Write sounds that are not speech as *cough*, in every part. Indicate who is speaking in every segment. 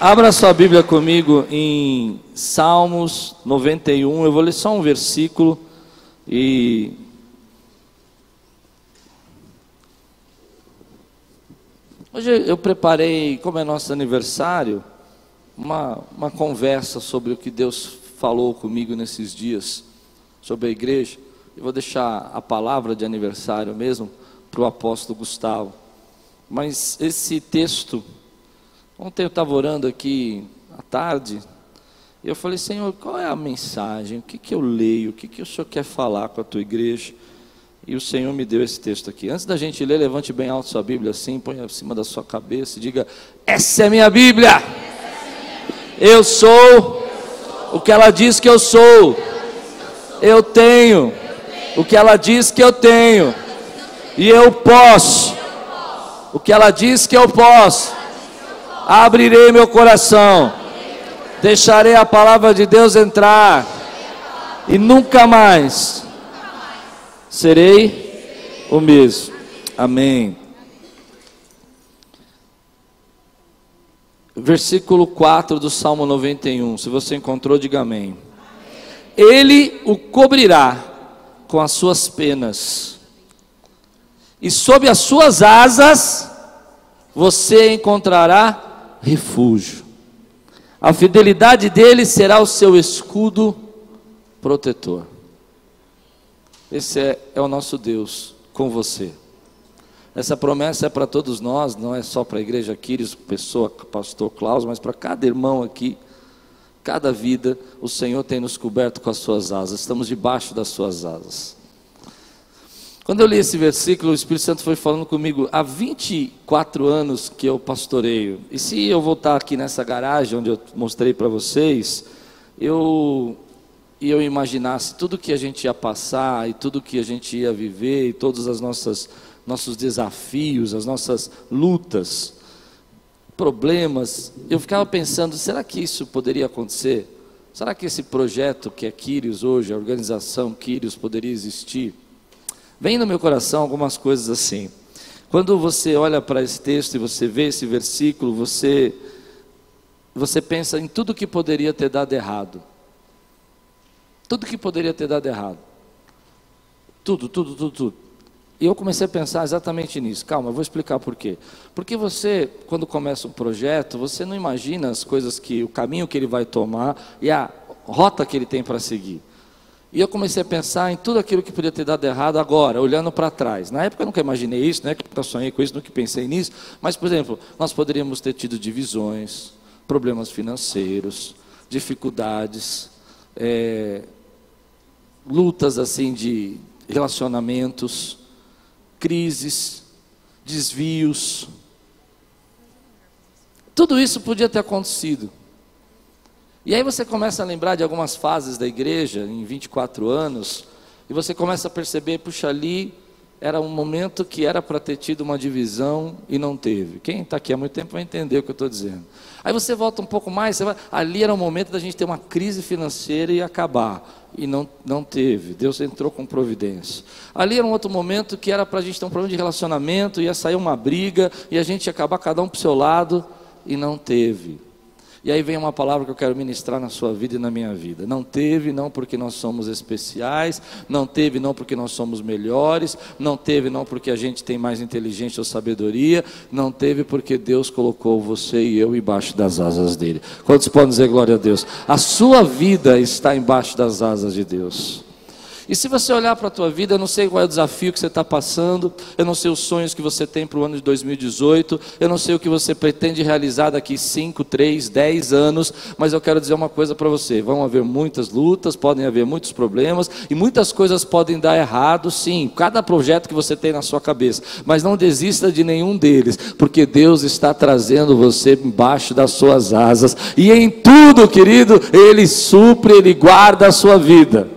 Speaker 1: Abra sua Bíblia comigo em Salmos 91. Eu vou ler só um versículo e Hoje eu preparei, como é nosso aniversário, uma, uma conversa sobre o que Deus falou comigo nesses dias, sobre a igreja. Eu vou deixar a palavra de aniversário mesmo para o apóstolo Gustavo. Mas esse texto, ontem eu estava orando aqui à tarde, e eu falei, Senhor, qual é a mensagem? O que, que eu leio? O que, que o Senhor quer falar com a tua igreja? E o Senhor me deu esse texto aqui. Antes da gente ler, levante bem alto sua Bíblia assim, põe acima da sua cabeça e diga: Essa é minha Bíblia. Eu sou o que ela diz que eu sou. Eu tenho o que ela diz que eu tenho. E eu posso o que ela diz que eu posso. Abrirei meu coração. Deixarei a palavra de Deus entrar. E nunca mais serei o mesmo. Amém. Versículo 4 do Salmo 91. Se você encontrou, diga amém. Ele o cobrirá com as suas penas, e sob as suas asas você encontrará refúgio. A fidelidade dele será o seu escudo protetor. Esse é, é o nosso Deus com você. Essa promessa é para todos nós, não é só para a igreja Quírios, pessoa, pastor Klaus, mas para cada irmão aqui, cada vida, o Senhor tem nos coberto com as suas asas, estamos debaixo das suas asas. Quando eu li esse versículo, o Espírito Santo foi falando comigo há 24 anos que eu pastoreio. E se eu voltar aqui nessa garagem onde eu mostrei para vocês, eu e eu imaginasse tudo que a gente ia passar e tudo que a gente ia viver e todos os nossos desafios, as nossas lutas, problemas, eu ficava pensando, será que isso poderia acontecer? Será que esse projeto que é Quírios hoje, a organização Quírios, poderia existir? Vem no meu coração algumas coisas assim. Quando você olha para esse texto e você vê esse versículo, você você pensa em tudo que poderia ter dado errado. Tudo que poderia ter dado errado. Tudo, tudo, tudo, tudo. E eu comecei a pensar exatamente nisso. Calma, eu vou explicar por quê. Porque você, quando começa um projeto, você não imagina as coisas que, o caminho que ele vai tomar e a rota que ele tem para seguir. E eu comecei a pensar em tudo aquilo que podia ter dado errado agora, olhando para trás. Na época eu nunca imaginei isso, né? nunca sonhei com isso, nunca pensei nisso. Mas, por exemplo, nós poderíamos ter tido divisões, problemas financeiros, dificuldades, é, lutas assim de relacionamentos, crises, desvios. Tudo isso podia ter acontecido. E aí você começa a lembrar de algumas fases da igreja em 24 anos, e você começa a perceber, puxa, ali era um momento que era para ter tido uma divisão e não teve. Quem está aqui há muito tempo vai entender o que eu estou dizendo. Aí você volta um pouco mais, vai, ali era o momento da gente ter uma crise financeira e acabar. E não, não teve. Deus entrou com providência. Ali era um outro momento que era para a gente ter um problema de relacionamento, ia sair uma briga, e a gente ia acabar cada um para o seu lado, e não teve. E aí vem uma palavra que eu quero ministrar na sua vida e na minha vida. Não teve, não porque nós somos especiais, não teve, não porque nós somos melhores, não teve, não porque a gente tem mais inteligência ou sabedoria, não teve porque Deus colocou você e eu embaixo das asas dele. Quantos podem dizer glória a Deus? A sua vida está embaixo das asas de Deus. E se você olhar para a tua vida, eu não sei qual é o desafio que você está passando, eu não sei os sonhos que você tem para o ano de 2018, eu não sei o que você pretende realizar daqui 5, 3, 10 anos, mas eu quero dizer uma coisa para você: vão haver muitas lutas, podem haver muitos problemas e muitas coisas podem dar errado, sim, cada projeto que você tem na sua cabeça, mas não desista de nenhum deles, porque Deus está trazendo você embaixo das suas asas e em tudo, querido, Ele supre, Ele guarda a sua vida.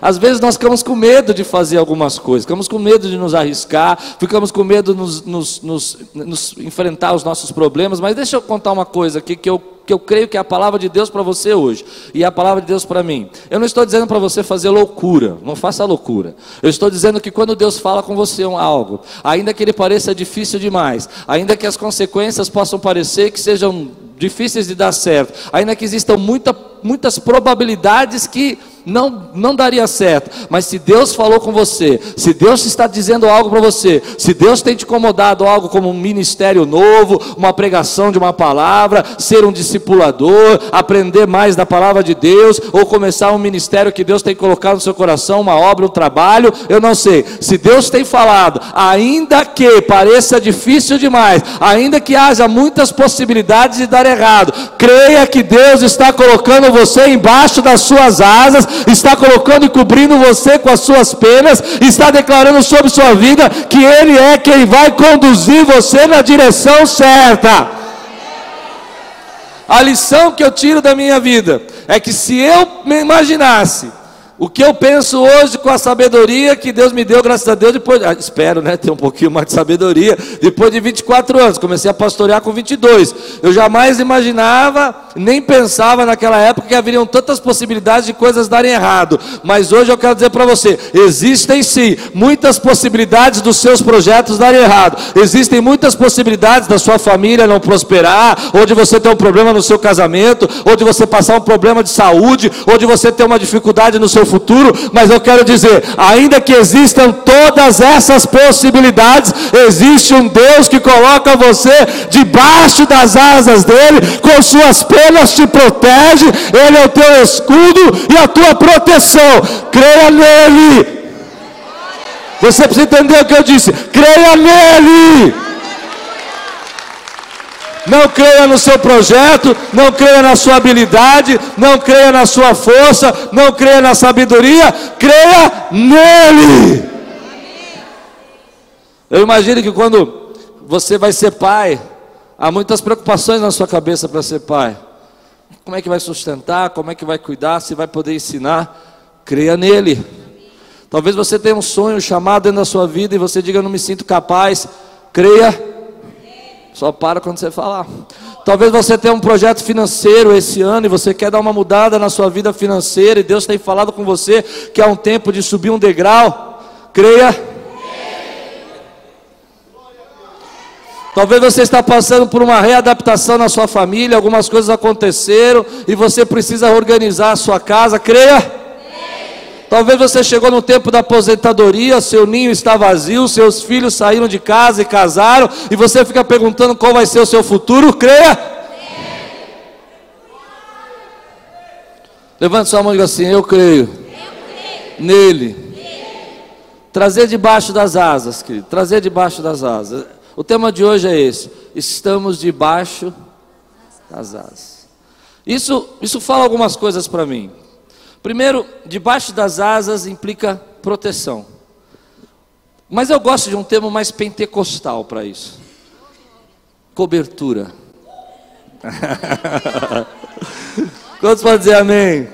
Speaker 1: Às vezes nós ficamos com medo de fazer algumas coisas, ficamos com medo de nos arriscar, ficamos com medo de nos, nos, nos, nos enfrentar os nossos problemas, mas deixa eu contar uma coisa aqui que eu, que eu creio que é a palavra de Deus para você hoje, e é a palavra de Deus para mim. Eu não estou dizendo para você fazer loucura, não faça loucura. Eu estou dizendo que quando Deus fala com você algo, ainda que ele pareça difícil demais, ainda que as consequências possam parecer que sejam difíceis de dar certo, ainda que existam muita, muitas probabilidades que não, não daria certo. Mas se Deus falou com você, se Deus está dizendo algo para você, se Deus tem te incomodado algo como um ministério novo, uma pregação de uma palavra, ser um discipulador, aprender mais da palavra de Deus, ou começar um ministério que Deus tem colocado no seu coração, uma obra, um trabalho, eu não sei. Se Deus tem falado, ainda que pareça difícil demais, ainda que haja muitas possibilidades de dar errado, creia que Deus está colocando você embaixo das suas asas está colocando e cobrindo você com as suas penas, está declarando sobre sua vida que Ele é quem vai conduzir você na direção certa. A lição que eu tiro da minha vida é que se eu me imaginasse o que eu penso hoje com a sabedoria que Deus me deu, graças a Deus, depois, ah, espero, né, ter um pouquinho mais de sabedoria, depois de 24 anos, comecei a pastorear com 22. Eu jamais imaginava, nem pensava naquela época que haveriam tantas possibilidades de coisas darem errado. Mas hoje eu quero dizer para você, existem sim muitas possibilidades dos seus projetos darem errado. Existem muitas possibilidades da sua família não prosperar, ou de você ter um problema no seu casamento, ou de você passar um problema de saúde, ou de você ter uma dificuldade no seu futuro, mas eu quero dizer, ainda que existam todas essas possibilidades, existe um Deus que coloca você debaixo das asas dele, com suas penas te protege, ele é o teu escudo e a tua proteção. Creia nele. Você precisa entender o que eu disse. Creia nele. Não creia no seu projeto, não creia na sua habilidade, não creia na sua força, não creia na sabedoria, creia nele. Eu imagino que quando você vai ser pai, há muitas preocupações na sua cabeça para ser pai. Como é que vai sustentar? Como é que vai cuidar? Se vai poder ensinar? Creia nele. Talvez você tenha um sonho chamado dentro da sua vida e você diga: Eu não me sinto capaz. Creia só para quando você falar. Talvez você tenha um projeto financeiro esse ano e você quer dar uma mudada na sua vida financeira e Deus tem falado com você que é um tempo de subir um degrau. Creia. Talvez você está passando por uma readaptação na sua família, algumas coisas aconteceram e você precisa organizar a sua casa. Creia. Talvez você chegou no tempo da aposentadoria, seu ninho está vazio, seus filhos saíram de casa e casaram, e você fica perguntando qual vai ser o seu futuro. Creia. Levante sua mão e diga assim: Eu creio. Eu creio. Nele. Nele. Trazer debaixo das asas, querido. Trazer debaixo das asas. O tema de hoje é esse: Estamos debaixo das asas. Isso, isso fala algumas coisas para mim. Primeiro, debaixo das asas implica proteção. Mas eu gosto de um termo mais pentecostal para isso. Cobertura. *laughs* Quantos podem dizer amém?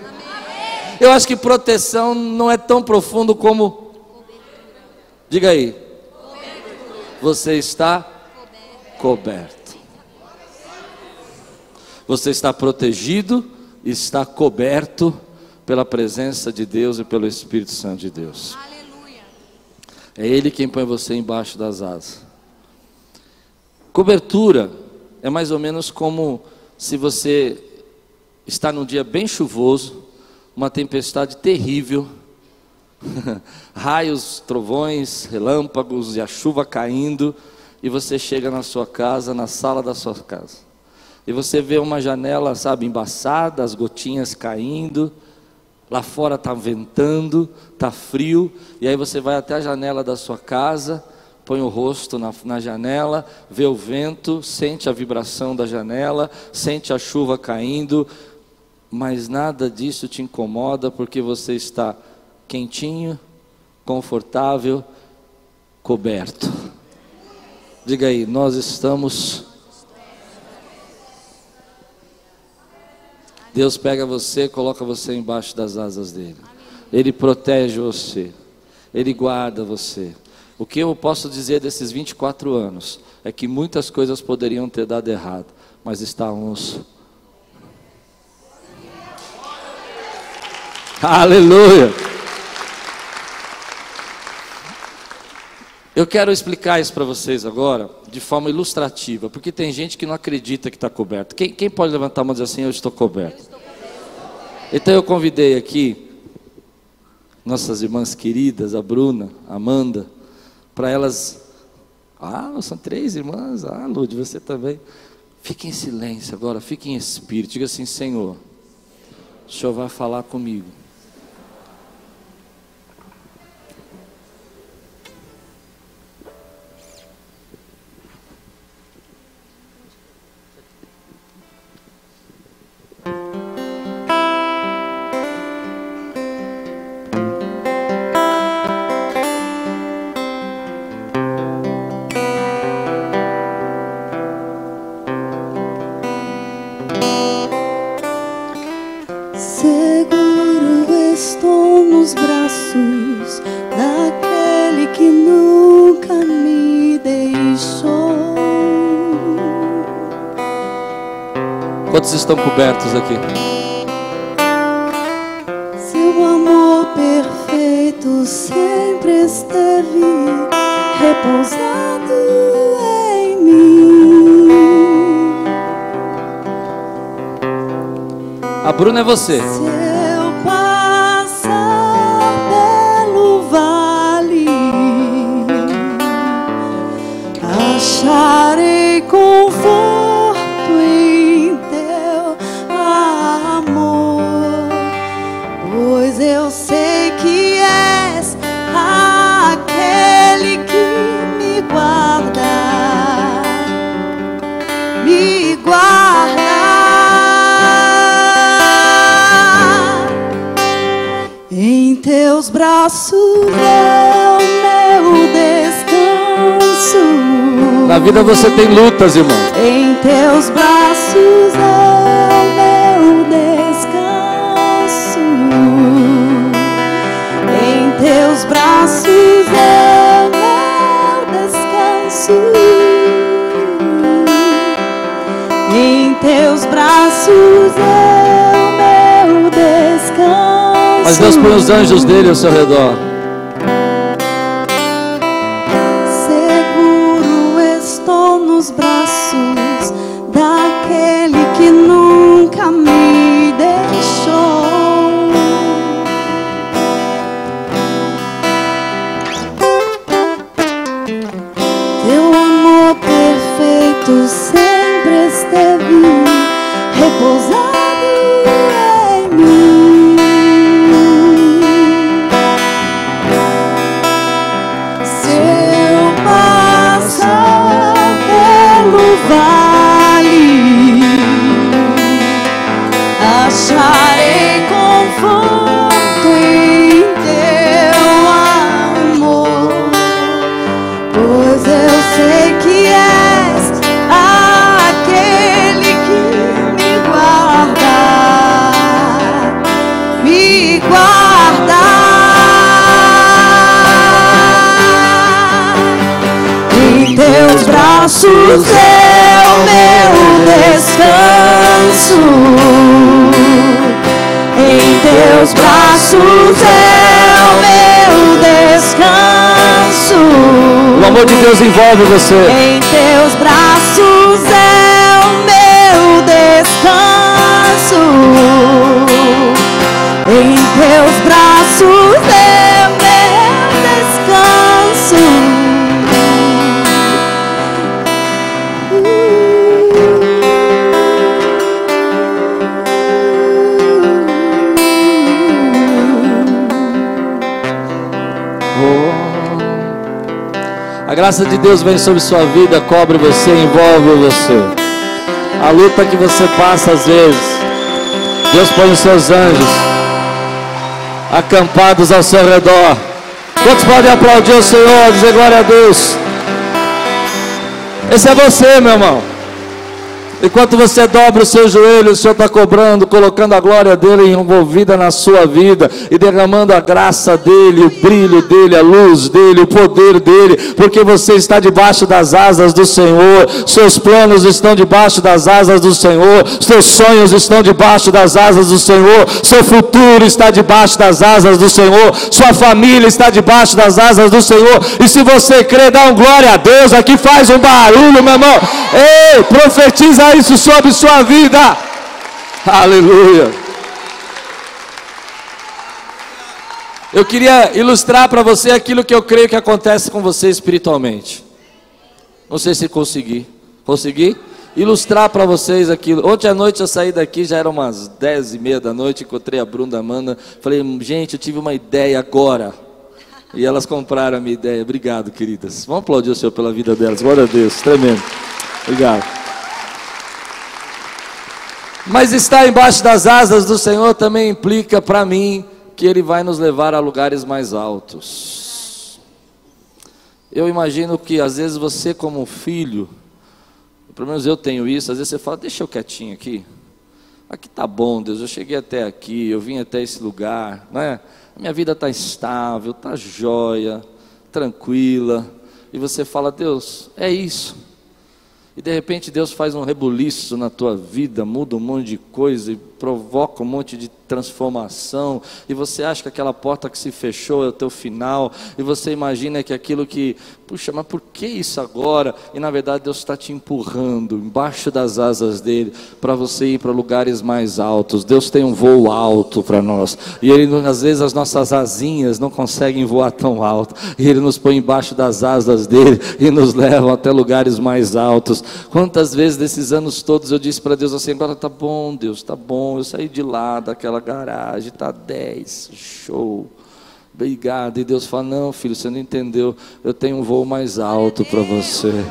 Speaker 1: Eu acho que proteção não é tão profundo como. Diga aí. Você está coberto. Você está protegido, está coberto pela presença de Deus e pelo Espírito Santo de Deus. Aleluia. É Ele quem põe você embaixo das asas. Cobertura é mais ou menos como se você está num dia bem chuvoso, uma tempestade terrível, *laughs* raios, trovões, relâmpagos e a chuva caindo, e você chega na sua casa, na sala da sua casa, e você vê uma janela, sabe, embaçada, as gotinhas caindo, Lá fora está ventando, está frio, e aí você vai até a janela da sua casa, põe o rosto na, na, janela, vê o vento, sente a vibração da janela, sente a chuva caindo, mas nada disso te incomoda porque você está quentinho, confortável, coberto. Diga aí, nós estamos Deus pega você, coloca você embaixo das asas dele. Ele protege você. Ele guarda você. O que eu posso dizer desses 24 anos é que muitas coisas poderiam ter dado errado, mas estávamos. Aleluia! Eu quero explicar isso para vocês agora de forma ilustrativa, porque tem gente que não acredita que está coberto. Quem, quem, pode levantar a mão e dizer assim: Eu estou coberto? Então eu convidei aqui nossas irmãs queridas, a Bruna, a Amanda, para elas. Ah, são três irmãs. Ah, Lud, você também. Fique em silêncio agora, fique em espírito. Diga assim: Senhor, o Senhor vai falar comigo. Estão cobertos aqui.
Speaker 2: Seu amor perfeito sempre esteve repousado em mim.
Speaker 1: A Bruna é você.
Speaker 2: Braços é o meu descanso.
Speaker 1: Na vida você tem lutas, irmão.
Speaker 2: Em teus braços é o meu descanso. Em teus braços é
Speaker 1: Deus põe os anjos dele ao seu redor.
Speaker 2: Braços é o meu descanso. Em teus braços é o meu descanso.
Speaker 1: O amor de Deus envolve você.
Speaker 2: Em teus braços é
Speaker 1: graça de Deus vem sobre sua vida, cobre você, envolve você. A luta que você passa às vezes, Deus põe os seus anjos acampados ao seu redor. Quantos podem aplaudir o Senhor, dizer glória a Deus? Esse é você, meu irmão. Enquanto você dobra o seu joelho, o Senhor está cobrando, colocando a glória dele envolvida na sua vida e derramando a graça dele, o brilho dele, a luz dele, o poder dele, porque você está debaixo das asas do Senhor, seus planos estão debaixo das asas do Senhor, seus sonhos estão debaixo das asas do Senhor, seu futuro está debaixo das asas do Senhor, sua família está debaixo das asas do Senhor, e se você crê, dá um glória a Deus, aqui faz um barulho, meu irmão, ei, profetiza isso sobre sua vida. Aleluia. Eu queria ilustrar para você aquilo que eu creio que acontece com você espiritualmente. Não sei se consegui. Consegui? Ilustrar para vocês aquilo. Ontem à noite eu saí daqui, já eram umas dez e meia da noite, encontrei a Bruna Amanda. Falei, gente, eu tive uma ideia agora. E elas compraram a minha ideia. Obrigado, queridas. Vamos aplaudir o Senhor pela vida delas. Glória a Deus. Tremendo. Obrigado. Mas estar embaixo das asas do Senhor também implica para mim que Ele vai nos levar a lugares mais altos. Eu imagino que às vezes você, como filho, pelo menos eu tenho isso, às vezes você fala, deixa eu quietinho aqui. Aqui tá bom, Deus, eu cheguei até aqui, eu vim até esse lugar, é? A minha vida está estável, está jóia, tranquila. E você fala, Deus, é isso. E de repente Deus faz um rebuliço na tua vida, muda um monte de coisa e provoca um monte de transformação, e você acha que aquela porta que se fechou é o teu final, e você imagina que aquilo que, puxa, mas por que isso agora? E na verdade Deus está te empurrando embaixo das asas dele para você ir para lugares mais altos. Deus tem um voo alto para nós, e ele às vezes as nossas asinhas não conseguem voar tão alto, e ele nos põe embaixo das asas dele e nos leva até lugares mais altos. Quantas vezes desses anos todos eu disse para Deus assim: agora tá bom, Deus, tá bom eu saí de lá daquela garagem, está 10, show. Obrigado. E Deus fala: Não, filho, você não entendeu. Eu tenho um voo mais alto para você.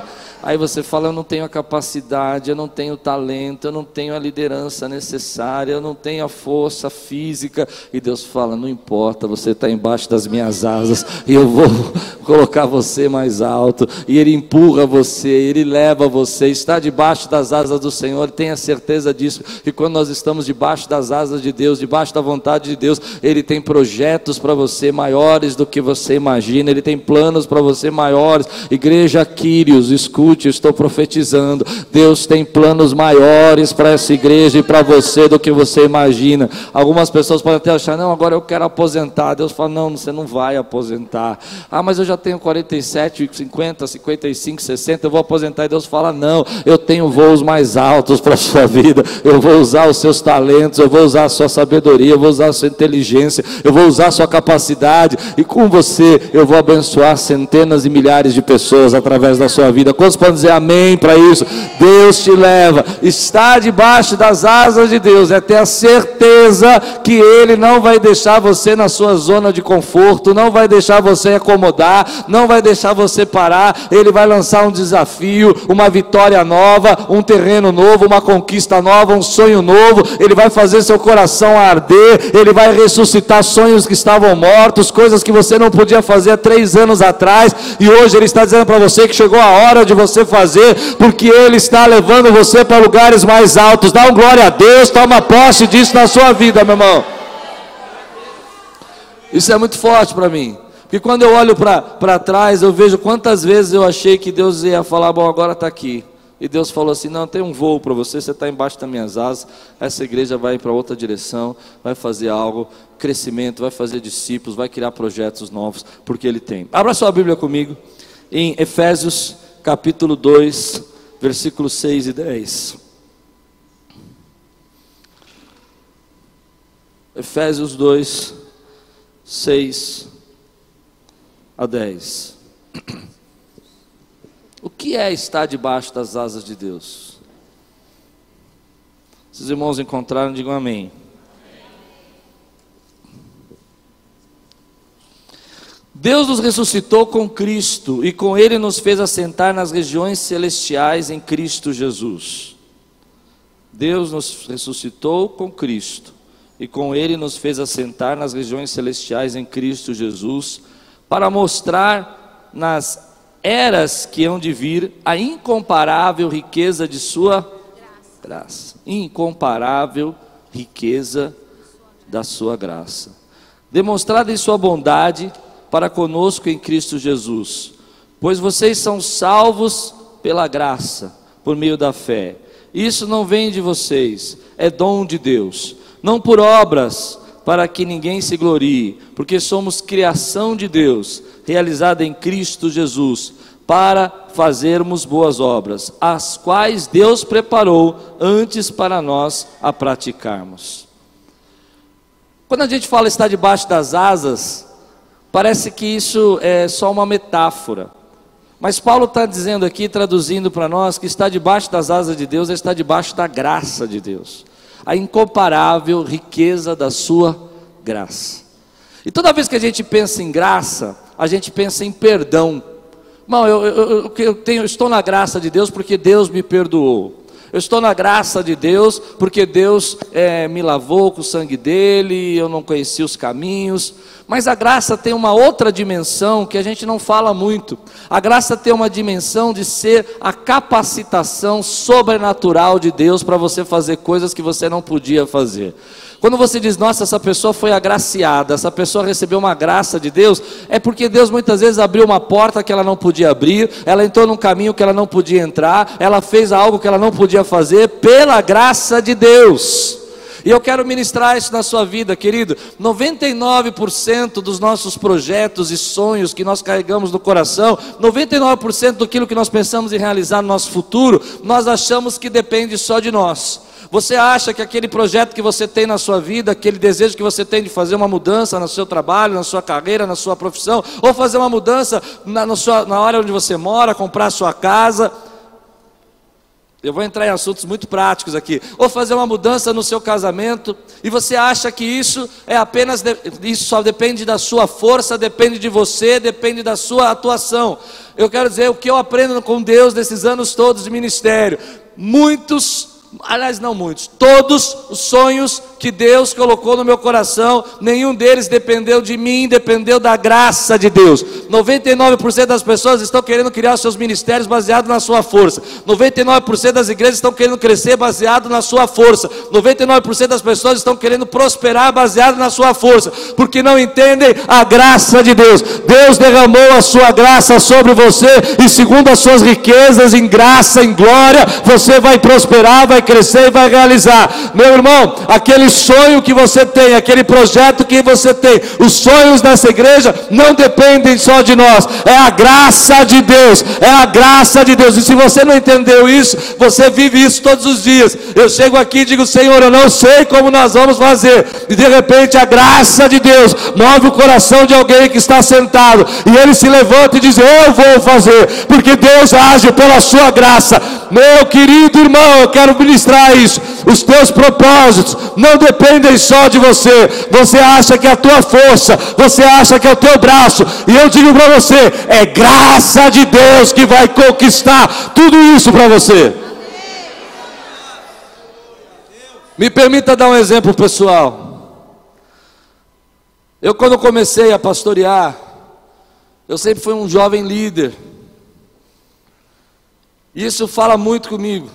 Speaker 1: Aí você fala: Eu não tenho a capacidade, eu não tenho o talento, eu não tenho a liderança necessária, eu não tenho a força física. E Deus fala: Não importa, você está embaixo das minhas asas e eu vou *laughs* colocar você mais alto. E Ele empurra você, Ele leva você, está debaixo das asas do Senhor. Tenha certeza disso, que quando nós estamos debaixo das asas de Deus, debaixo da vontade de Deus, Ele tem projetos para você maiores do que você imagina, Ele tem planos para você maiores. Igreja Quírios, escute escute, estou profetizando. Deus tem planos maiores para essa igreja e para você do que você imagina. Algumas pessoas podem até achar, não, agora eu quero aposentar. Deus fala, não, você não vai aposentar. Ah, mas eu já tenho 47, 50, 55, 60, eu vou aposentar. E Deus fala, não, eu tenho voos mais altos para a *laughs* sua vida. Eu vou usar os seus talentos, eu vou usar a sua sabedoria, eu vou usar a sua inteligência, eu vou usar a sua capacidade. E com você eu vou abençoar centenas e milhares de pessoas através da sua vida. Quantos podem dizer amém para isso. Deus te leva, está debaixo das asas de Deus, é ter a certeza que Ele não vai deixar você na sua zona de conforto, não vai deixar você acomodar, não vai deixar você parar. Ele vai lançar um desafio, uma vitória nova, um terreno novo, uma conquista nova, um sonho novo. Ele vai fazer seu coração arder, Ele vai ressuscitar sonhos que estavam mortos, coisas que você não podia fazer há três anos atrás, e hoje Ele está dizendo para você que chegou a hora de você você fazer, porque Ele está levando você para lugares mais altos. Dá um glória a Deus, toma posse disso na sua vida, meu irmão. Isso é muito forte para mim. Porque quando eu olho para trás, eu vejo quantas vezes eu achei que Deus ia falar: Bom, agora está aqui. E Deus falou assim: Não, tem um voo para você, você está embaixo das minhas asas. Essa igreja vai para outra direção, vai fazer algo, crescimento, vai fazer discípulos, vai criar projetos novos, porque Ele tem. Abra sua Bíblia comigo, em Efésios capítulo 2, versículos 6 e 10. Efésios 2, 6 a 10. O que é estar debaixo das asas de Deus? Se os irmãos encontraram, digam amém. Deus nos ressuscitou com Cristo e com Ele nos fez assentar nas regiões celestiais em Cristo Jesus. Deus nos ressuscitou com Cristo e com Ele nos fez assentar nas regiões celestiais em Cristo Jesus, para mostrar nas eras que hão de vir a incomparável riqueza de Sua graça, incomparável riqueza da sua graça, demonstrada em sua bondade para conosco em Cristo Jesus, pois vocês são salvos pela graça, por meio da fé. Isso não vem de vocês, é dom de Deus, não por obras, para que ninguém se glorie, porque somos criação de Deus, realizada em Cristo Jesus, para fazermos boas obras, as quais Deus preparou antes para nós a praticarmos. Quando a gente fala estar debaixo das asas, parece que isso é só uma metáfora. Mas Paulo está dizendo aqui, traduzindo para nós, que está debaixo das asas de Deus estar debaixo da graça de Deus, a incomparável riqueza da sua graça. E toda vez que a gente pensa em graça, a gente pensa em perdão. Irmão, eu, eu, eu, tenho, estou na graça de Deus porque Deus me perdoou. Eu estou na graça de Deus porque Deus é, me lavou com o sangue dele, eu não conheci os caminhos. Mas a graça tem uma outra dimensão que a gente não fala muito. A graça tem uma dimensão de ser a capacitação sobrenatural de Deus para você fazer coisas que você não podia fazer. Quando você diz, nossa, essa pessoa foi agraciada, essa pessoa recebeu uma graça de Deus, é porque Deus muitas vezes abriu uma porta que ela não podia abrir, ela entrou num caminho que ela não podia entrar, ela fez algo que ela não podia fazer, pela graça de Deus. E eu quero ministrar isso na sua vida, querido. 99% dos nossos projetos e sonhos que nós carregamos no coração, 99% daquilo que nós pensamos em realizar no nosso futuro, nós achamos que depende só de nós. Você acha que aquele projeto que você tem na sua vida, aquele desejo que você tem de fazer uma mudança no seu trabalho, na sua carreira, na sua profissão, ou fazer uma mudança na, sua, na área onde você mora, comprar sua casa, eu vou entrar em assuntos muito práticos aqui. Ou fazer uma mudança no seu casamento, e você acha que isso é apenas de, isso só depende da sua força, depende de você, depende da sua atuação. Eu quero dizer o que eu aprendo com Deus nesses anos todos de ministério. Muitos aliás, não muitos, todos os sonhos que Deus colocou no meu coração, nenhum deles dependeu de mim, dependeu da graça de Deus. 99% das pessoas estão querendo criar seus ministérios baseado na sua força. 99% das igrejas estão querendo crescer baseado na sua força. 99% das pessoas estão querendo prosperar baseado na sua força, porque não entendem a graça de Deus. Deus derramou a sua graça sobre você e segundo as suas riquezas em graça, em glória, você vai prosperar, vai crescer e vai realizar. Meu irmão, aquele sonho que você tem, aquele projeto que você tem, os sonhos dessa igreja não dependem só de nós, é a graça de Deus, é a graça de Deus. E se você não entendeu isso, você vive isso todos os dias. Eu chego aqui e digo, Senhor, eu não sei como nós vamos fazer, e de repente a graça de Deus move o coração de alguém que está sentado, e ele se levanta e diz: Eu vou fazer, porque Deus age pela sua graça. Meu querido irmão, eu quero ministrar isso. Os teus propósitos não dependem só de você. Você acha que é a tua força, você acha que é o teu braço. E eu digo para você: é graça de Deus que vai conquistar tudo isso para você. Me permita dar um exemplo pessoal. Eu, quando comecei a pastorear, eu sempre fui um jovem líder. Isso fala muito comigo.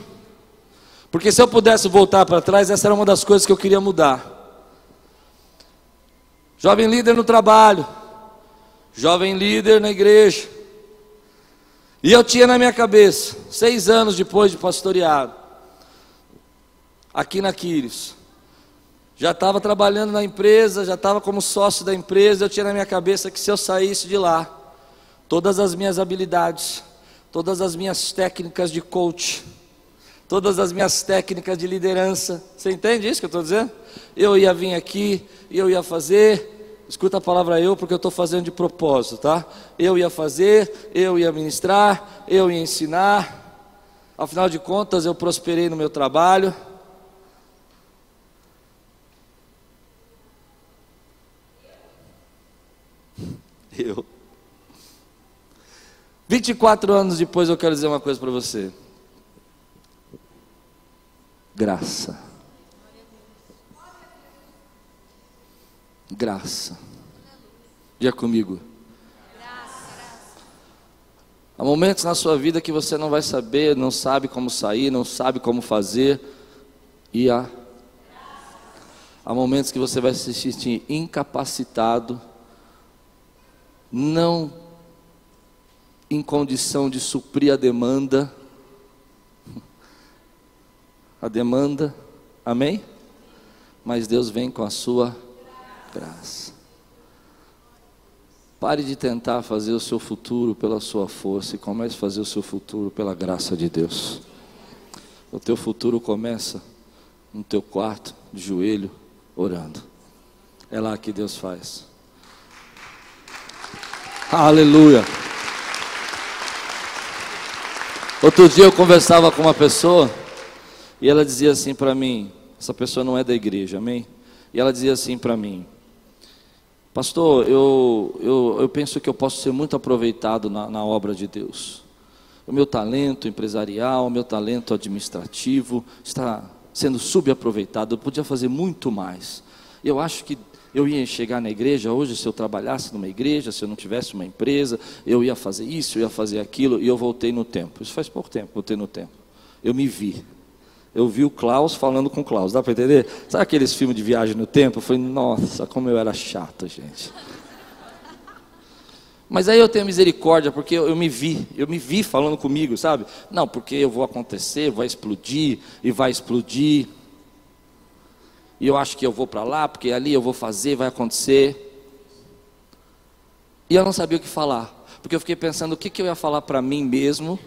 Speaker 1: Porque se eu pudesse voltar para trás, essa era uma das coisas que eu queria mudar. Jovem líder no trabalho, jovem líder na igreja. E eu tinha na minha cabeça, seis anos depois de pastoreado, aqui na Quírios, já estava trabalhando na empresa, já estava como sócio da empresa, eu tinha na minha cabeça que se eu saísse de lá, todas as minhas habilidades, todas as minhas técnicas de coach, todas as minhas técnicas de liderança. Você entende isso que eu estou dizendo? Eu ia vir aqui, eu ia fazer. Escuta a palavra eu, porque eu estou fazendo de propósito, tá? Eu ia fazer, eu ia ministrar, eu ia ensinar. Afinal de contas, eu prosperei no meu trabalho. Eu. 24 anos depois, eu quero dizer uma coisa para você graça. Graça. Diga comigo. Há momentos na sua vida que você não vai saber, não sabe como sair, não sabe como fazer, e a. Há momentos que você vai se sentir incapacitado, não em condição de suprir a demanda. A demanda, amém? Mas Deus vem com a sua graça. Pare de tentar fazer o seu futuro pela sua força e comece a fazer o seu futuro pela graça de Deus. O teu futuro começa no teu quarto, de joelho, orando. É lá que Deus faz. Aleluia. Outro dia eu conversava com uma pessoa e ela dizia assim para mim: essa pessoa não é da igreja, amém? E ela dizia assim para mim: Pastor, eu, eu, eu penso que eu posso ser muito aproveitado na, na obra de Deus. O meu talento empresarial, o meu talento administrativo está sendo subaproveitado. Eu podia fazer muito mais. Eu acho que eu ia chegar na igreja hoje, se eu trabalhasse numa igreja, se eu não tivesse uma empresa, eu ia fazer isso, eu ia fazer aquilo, e eu voltei no tempo. Isso faz pouco tempo, voltei no tempo. Eu me vi. Eu vi o Klaus falando com o Klaus, dá para entender? Sabe aqueles filmes de viagem no tempo? Eu falei, nossa, como eu era chato, gente. Mas aí eu tenho misericórdia, porque eu, eu, me vi, eu me vi falando comigo, sabe? Não, porque eu vou acontecer, vai explodir, e vai explodir. E eu acho que eu vou para lá, porque ali eu vou fazer, vai acontecer. E eu não sabia o que falar, porque eu fiquei pensando o que, que eu ia falar para mim mesmo,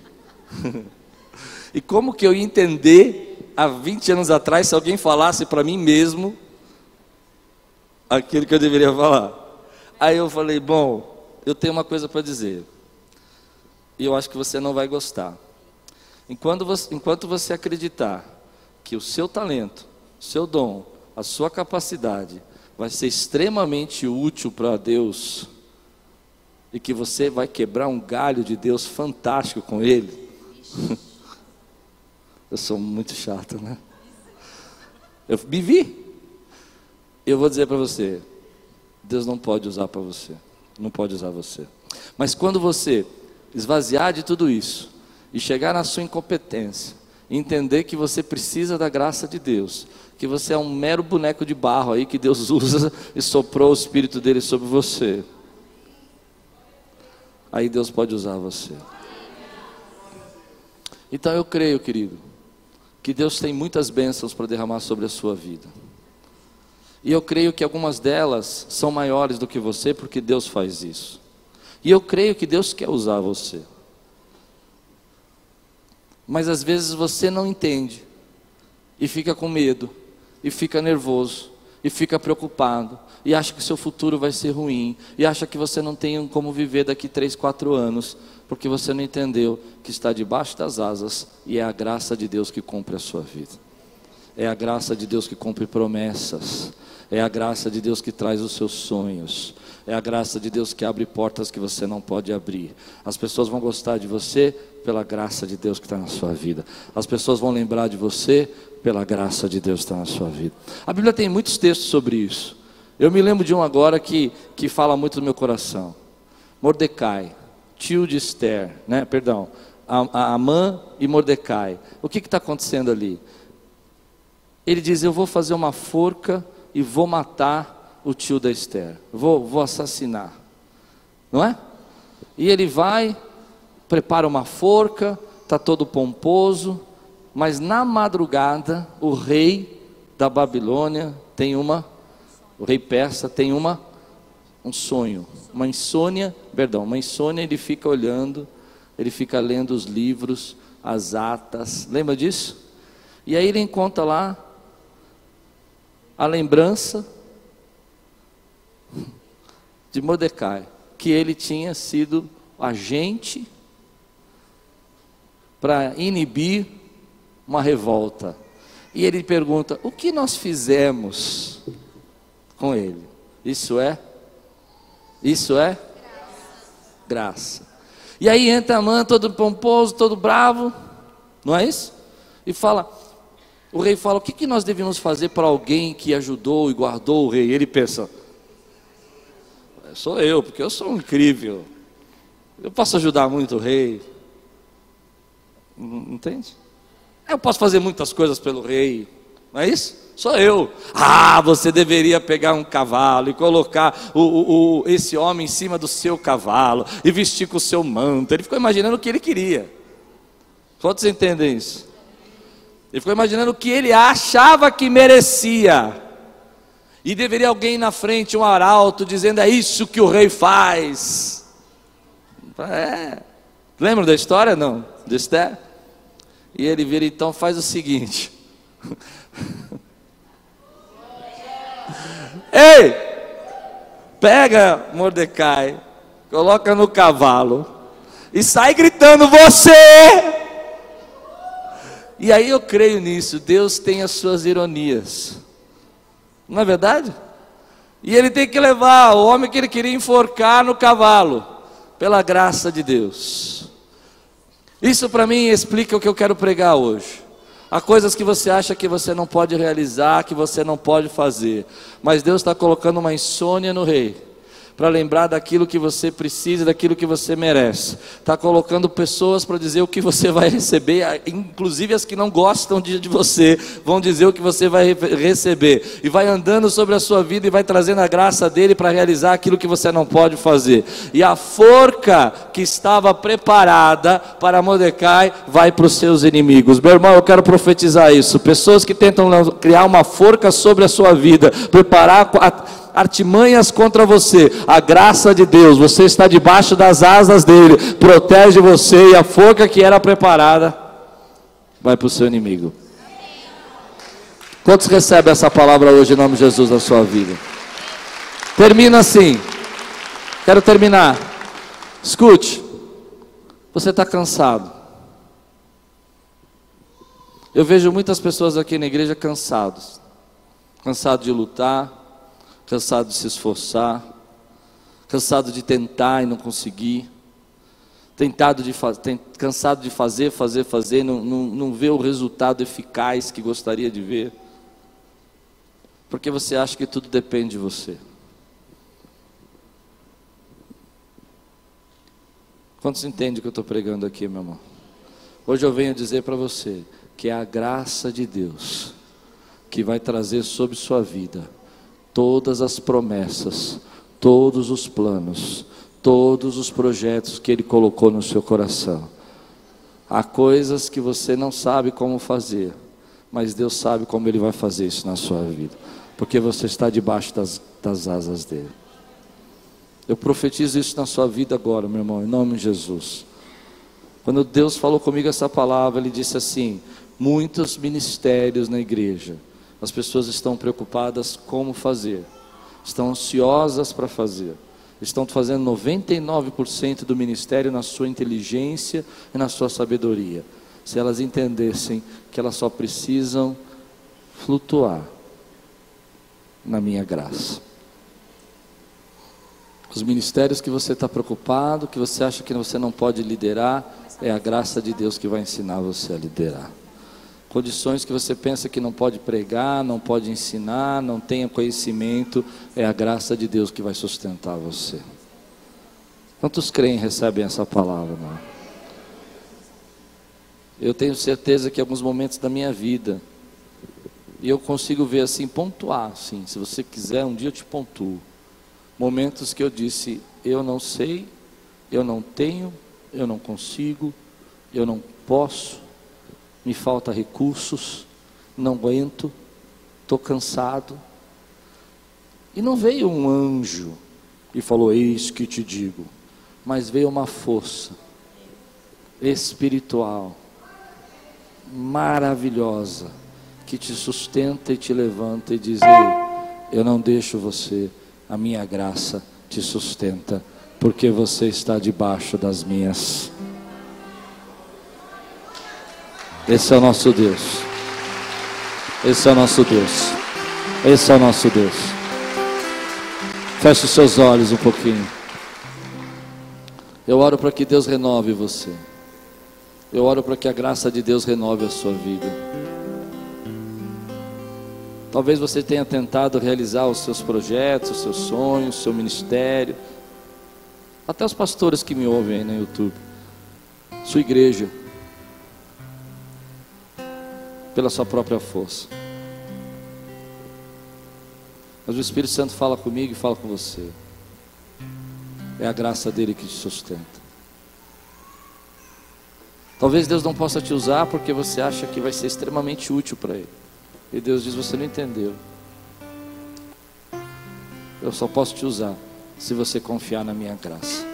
Speaker 1: *laughs* e como que eu ia entender há 20 anos atrás, se alguém falasse para mim mesmo aquilo que eu deveria falar. Aí eu falei: Bom, eu tenho uma coisa para dizer, e eu acho que você não vai gostar. Enquanto você, enquanto você acreditar que o seu talento, seu dom, a sua capacidade vai ser extremamente útil para Deus, e que você vai quebrar um galho de Deus fantástico com Ele. Eu sou muito chato, né? Eu me vi. Eu vou dizer para você: Deus não pode usar para você. Não pode usar você. Mas quando você esvaziar de tudo isso e chegar na sua incompetência, entender que você precisa da graça de Deus, que você é um mero boneco de barro aí que Deus *laughs* usa e soprou o espírito dele sobre você. Aí Deus pode usar você. Então eu creio, querido, que Deus tem muitas bênçãos para derramar sobre a sua vida. E eu creio que algumas delas são maiores do que você, porque Deus faz isso. E eu creio que Deus quer usar você. Mas às vezes você não entende, e fica com medo, e fica nervoso, e fica preocupado, e acha que seu futuro vai ser ruim, e acha que você não tem como viver daqui três, quatro anos, porque você não entendeu que está debaixo das asas e é a graça de Deus que cumpre a sua vida. É a graça de Deus que cumpre promessas. É a graça de Deus que traz os seus sonhos. É a graça de Deus que abre portas que você não pode abrir. As pessoas vão gostar de você pela graça de Deus que está na sua vida. As pessoas vão lembrar de você pela graça de Deus que está na sua vida. A Bíblia tem muitos textos sobre isso. Eu me lembro de um agora que, que fala muito no meu coração. Mordecai tio de Esther, né? Perdão, a, Amã e Mordecai. O que está acontecendo ali? Ele diz: Eu vou fazer uma forca e vou matar o tio da Esther, vou, vou assassinar, não é? E ele vai, prepara uma forca, está todo pomposo, mas na madrugada o rei da Babilônia tem uma, o rei persa tem uma um sonho, uma insônia, perdão, uma insônia, ele fica olhando, ele fica lendo os livros, as atas, lembra disso? E aí ele encontra lá a lembrança de Mordecai, que ele tinha sido agente para inibir uma revolta. E ele pergunta: o que nós fizemos com ele? Isso é isso é graça. E aí entra a mãe todo pomposo, todo bravo, não é isso? E fala, o rei fala: o que, que nós devemos fazer para alguém que ajudou e guardou o rei? Ele pensa: sou eu, porque eu sou incrível. Eu posso ajudar muito o rei. Entende? Eu posso fazer muitas coisas pelo rei. não é isso? Sou eu. Ah, você deveria pegar um cavalo e colocar o, o, o, esse homem em cima do seu cavalo e vestir com o seu manto. Ele ficou imaginando o que ele queria. Quantos entendem isso? Ele ficou imaginando o que ele achava que merecia. E deveria alguém na frente, um arauto, dizendo: É isso que o rei faz. É. Lembram da história? Não? De Esther? E ele vira então, faz o seguinte. Pega Mordecai, coloca no cavalo e sai gritando: Você! E aí eu creio nisso, Deus tem as suas ironias, não é verdade? E ele tem que levar o homem que ele queria enforcar no cavalo, pela graça de Deus. Isso para mim explica o que eu quero pregar hoje. Há coisas que você acha que você não pode realizar, que você não pode fazer, mas Deus está colocando uma insônia no rei para lembrar daquilo que você precisa, daquilo que você merece. Está colocando pessoas para dizer o que você vai receber, inclusive as que não gostam de, de você, vão dizer o que você vai receber. E vai andando sobre a sua vida e vai trazendo a graça dele para realizar aquilo que você não pode fazer. E a forca que estava preparada para Mordecai vai para os seus inimigos. Meu irmão, eu quero profetizar isso. Pessoas que tentam criar uma forca sobre a sua vida, preparar artimanhas contra você, a graça de Deus, você está debaixo das asas dele, protege você e a forca que era preparada vai para o seu inimigo. Quantos recebem essa palavra hoje em nome de Jesus na sua vida? Termina assim. Quero terminar. Escute. Você está cansado. Eu vejo muitas pessoas aqui na igreja cansados. Cansados de lutar, cansado de se esforçar, cansado de tentar e não conseguir, tentado de tem, cansado de fazer, fazer, fazer, não, não, não vê o resultado eficaz que gostaria de ver, porque você acha que tudo depende de você. Quantos entendem o que eu estou pregando aqui, meu irmão? Hoje eu venho dizer para você que é a graça de Deus que vai trazer sobre sua vida todas as promessas, todos os planos, todos os projetos que Ele colocou no seu coração. Há coisas que você não sabe como fazer, mas Deus sabe como Ele vai fazer isso na sua vida, porque você está debaixo das, das asas dele. Eu profetizo isso na sua vida agora, meu irmão, em nome de Jesus. Quando Deus falou comigo essa palavra, Ele disse assim: muitos ministérios na igreja as pessoas estão preocupadas como fazer, estão ansiosas para fazer, estão fazendo 99% do ministério na sua inteligência e na sua sabedoria. Se elas entendessem que elas só precisam flutuar na minha graça. Os ministérios que você está preocupado, que você acha que você não pode liderar, é a graça de Deus que vai ensinar você a liderar condições que você pensa que não pode pregar, não pode ensinar, não tenha conhecimento, é a graça de Deus que vai sustentar você. Quantos creem recebem essa palavra? Não? Eu tenho certeza que alguns momentos da minha vida, e eu consigo ver assim, pontuar, assim, se você quiser, um dia eu te pontuo. Momentos que eu disse, eu não sei, eu não tenho, eu não consigo, eu não posso, me falta recursos, não aguento, estou cansado. E não veio um anjo e falou: Eis que te digo, mas veio uma força espiritual maravilhosa que te sustenta e te levanta e diz: eu não deixo você, a minha graça te sustenta, porque você está debaixo das minhas esse é o nosso Deus. Esse é o nosso Deus. Esse é o nosso Deus. Feche os seus olhos um pouquinho. Eu oro para que Deus renove você. Eu oro para que a graça de Deus renove a sua vida. Talvez você tenha tentado realizar os seus projetos, os seus sonhos, o seu ministério. Até os pastores que me ouvem aí no YouTube. Sua igreja pela sua própria força. Mas o Espírito Santo fala comigo e fala com você. É a graça dele que te sustenta. Talvez Deus não possa te usar porque você acha que vai ser extremamente útil para ele. E Deus diz: Você não entendeu. Eu só posso te usar se você confiar na minha graça.